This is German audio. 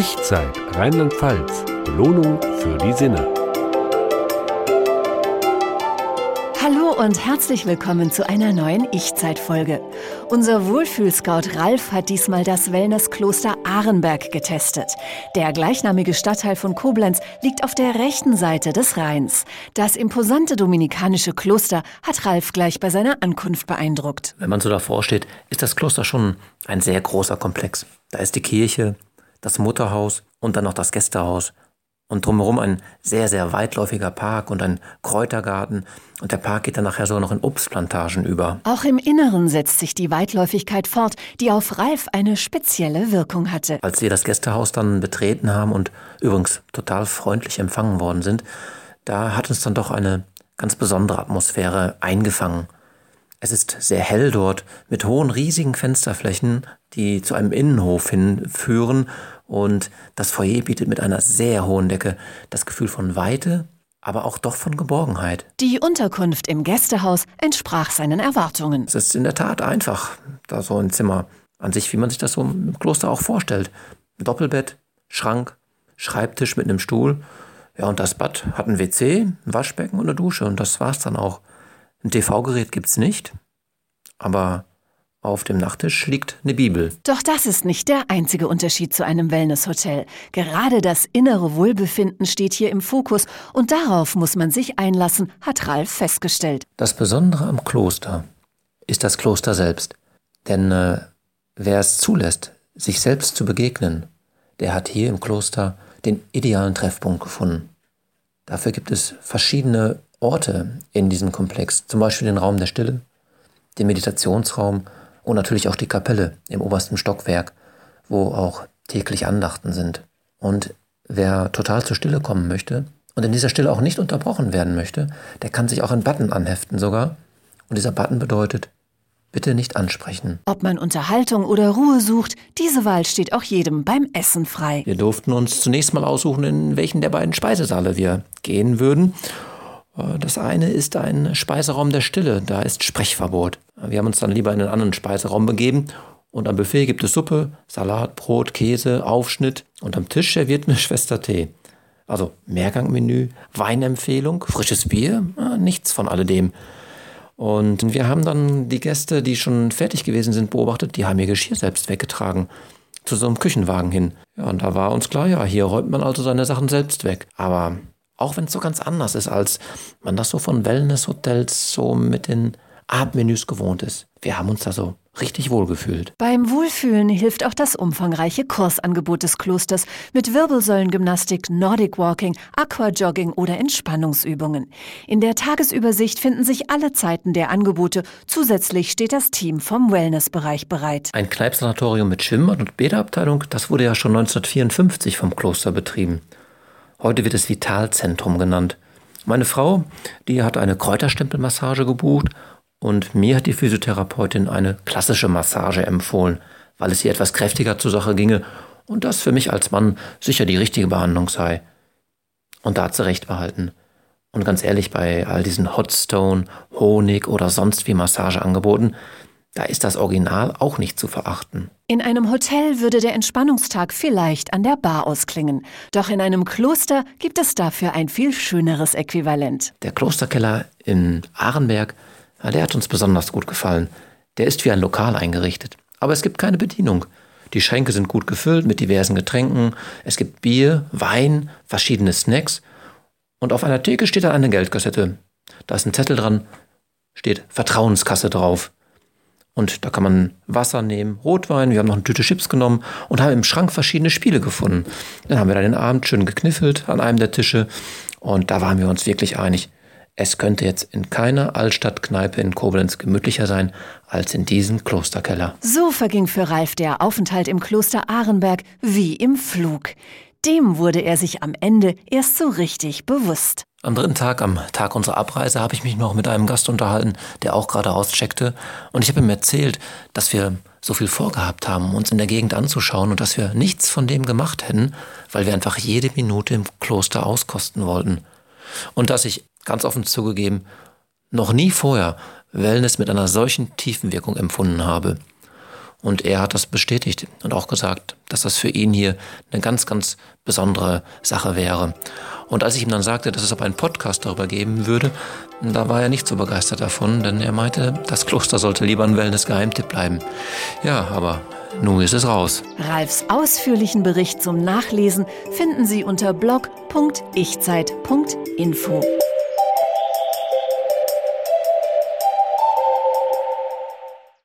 Ich-Zeit Rheinland-Pfalz. Belohnung für die Sinne. Hallo und herzlich willkommen zu einer neuen Ich-Zeit-Folge. Unser Wohlfühlscout Ralf hat diesmal das Wellnesskloster Ahrenberg getestet. Der gleichnamige Stadtteil von Koblenz liegt auf der rechten Seite des Rheins. Das imposante dominikanische Kloster hat Ralf gleich bei seiner Ankunft beeindruckt. Wenn man so davor steht, ist das Kloster schon ein sehr großer Komplex. Da ist die Kirche, das Mutterhaus und dann noch das Gästehaus und drumherum ein sehr, sehr weitläufiger Park und ein Kräutergarten. Und der Park geht dann nachher so noch in Obstplantagen über. Auch im Inneren setzt sich die Weitläufigkeit fort, die auf Ralf eine spezielle Wirkung hatte. Als wir das Gästehaus dann betreten haben und übrigens total freundlich empfangen worden sind, da hat uns dann doch eine ganz besondere Atmosphäre eingefangen. Es ist sehr hell dort mit hohen, riesigen Fensterflächen, die zu einem Innenhof hinführen und das Foyer bietet mit einer sehr hohen Decke das Gefühl von Weite, aber auch doch von Geborgenheit. Die Unterkunft im Gästehaus entsprach seinen Erwartungen. Es ist in der Tat einfach, da so ein Zimmer an sich, wie man sich das so im Kloster auch vorstellt. Ein Doppelbett, Schrank, Schreibtisch mit einem Stuhl. Ja, und das Bad hat ein WC, ein Waschbecken und eine Dusche und das war's dann auch. Ein TV-Gerät gibt's nicht, aber auf dem Nachttisch liegt eine Bibel. Doch das ist nicht der einzige Unterschied zu einem Wellnesshotel. Gerade das innere Wohlbefinden steht hier im Fokus und darauf muss man sich einlassen, hat Ralf festgestellt. Das Besondere am Kloster ist das Kloster selbst. Denn äh, wer es zulässt, sich selbst zu begegnen, der hat hier im Kloster den idealen Treffpunkt gefunden. Dafür gibt es verschiedene Orte in diesem Komplex, zum Beispiel den Raum der Stille, den Meditationsraum und natürlich auch die Kapelle im obersten Stockwerk, wo auch täglich Andachten sind. Und wer total zur Stille kommen möchte und in dieser Stille auch nicht unterbrochen werden möchte, der kann sich auch einen Button anheften sogar. Und dieser Button bedeutet, bitte nicht ansprechen. Ob man Unterhaltung oder Ruhe sucht, diese Wahl steht auch jedem beim Essen frei. Wir durften uns zunächst mal aussuchen, in welchen der beiden Speisesaale wir gehen würden. Äh, das eine ist ein Speiseraum der Stille, da ist Sprechverbot. Wir haben uns dann lieber in einen anderen Speiseraum begeben und am Buffet gibt es Suppe, Salat, Brot, Käse, Aufschnitt und am Tisch serviert eine Schwester Tee. Also Mehrgangmenü, Weinempfehlung, frisches Bier, äh, nichts von alledem. Und wir haben dann die Gäste, die schon fertig gewesen sind, beobachtet, die haben ihr Geschirr selbst weggetragen. Zu so einem Küchenwagen hin. Ja, und da war uns klar, ja, hier räumt man also seine Sachen selbst weg. Aber auch wenn es so ganz anders ist, als man das so von Wellnesshotels so mit den Abendmenüs gewohnt ist. Wir haben uns da so richtig wohlgefühlt. Beim Wohlfühlen hilft auch das umfangreiche Kursangebot des Klosters mit Wirbelsäulengymnastik, Nordic Walking, Aquajogging oder Entspannungsübungen. In der Tagesübersicht finden sich alle Zeiten der Angebote. Zusätzlich steht das Team vom Wellnessbereich bereit. Ein Kneipsanatorium mit Schwimmbad und Bäderabteilung, das wurde ja schon 1954 vom Kloster betrieben. Heute wird es Vitalzentrum genannt. Meine Frau, die hat eine Kräuterstempelmassage gebucht und mir hat die Physiotherapeutin eine klassische Massage empfohlen, weil es ihr etwas kräftiger zur Sache ginge und das für mich als Mann sicher die richtige Behandlung sei. Und da hat recht behalten. Und ganz ehrlich, bei all diesen Hotstone, Honig oder sonst wie Massageangeboten, da ist das Original auch nicht zu verachten. In einem Hotel würde der Entspannungstag vielleicht an der Bar ausklingen. Doch in einem Kloster gibt es dafür ein viel schöneres Äquivalent. Der Klosterkeller in Ahrenberg, der hat uns besonders gut gefallen. Der ist wie ein Lokal eingerichtet. Aber es gibt keine Bedienung. Die Schränke sind gut gefüllt mit diversen Getränken. Es gibt Bier, Wein, verschiedene Snacks. Und auf einer Theke steht da eine Geldkassette. Da ist ein Zettel dran, steht Vertrauenskasse drauf. Und da kann man Wasser nehmen, Rotwein, wir haben noch eine Tüte Chips genommen und haben im Schrank verschiedene Spiele gefunden. Dann haben wir da den Abend schön gekniffelt an einem der Tische und da waren wir uns wirklich einig. Es könnte jetzt in keiner Altstadtkneipe in Koblenz gemütlicher sein als in diesem Klosterkeller. So verging für Ralf der Aufenthalt im Kloster Ahrenberg wie im Flug. Dem wurde er sich am Ende erst so richtig bewusst. Am dritten Tag, am Tag unserer Abreise, habe ich mich noch mit einem Gast unterhalten, der auch gerade auscheckte. Und ich habe ihm erzählt, dass wir so viel vorgehabt haben, uns in der Gegend anzuschauen und dass wir nichts von dem gemacht hätten, weil wir einfach jede Minute im Kloster auskosten wollten. Und dass ich, ganz offen zugegeben, noch nie vorher Wellness mit einer solchen tiefen Wirkung empfunden habe. Und er hat das bestätigt und auch gesagt, dass das für ihn hier eine ganz, ganz besondere Sache wäre. Und als ich ihm dann sagte, dass es aber einen Podcast darüber geben würde, da war er nicht so begeistert davon, denn er meinte, das Kloster sollte lieber ein Wellness-Geheimtipp bleiben. Ja, aber nun ist es raus. Ralfs ausführlichen Bericht zum Nachlesen finden Sie unter blog.ichzeit.info.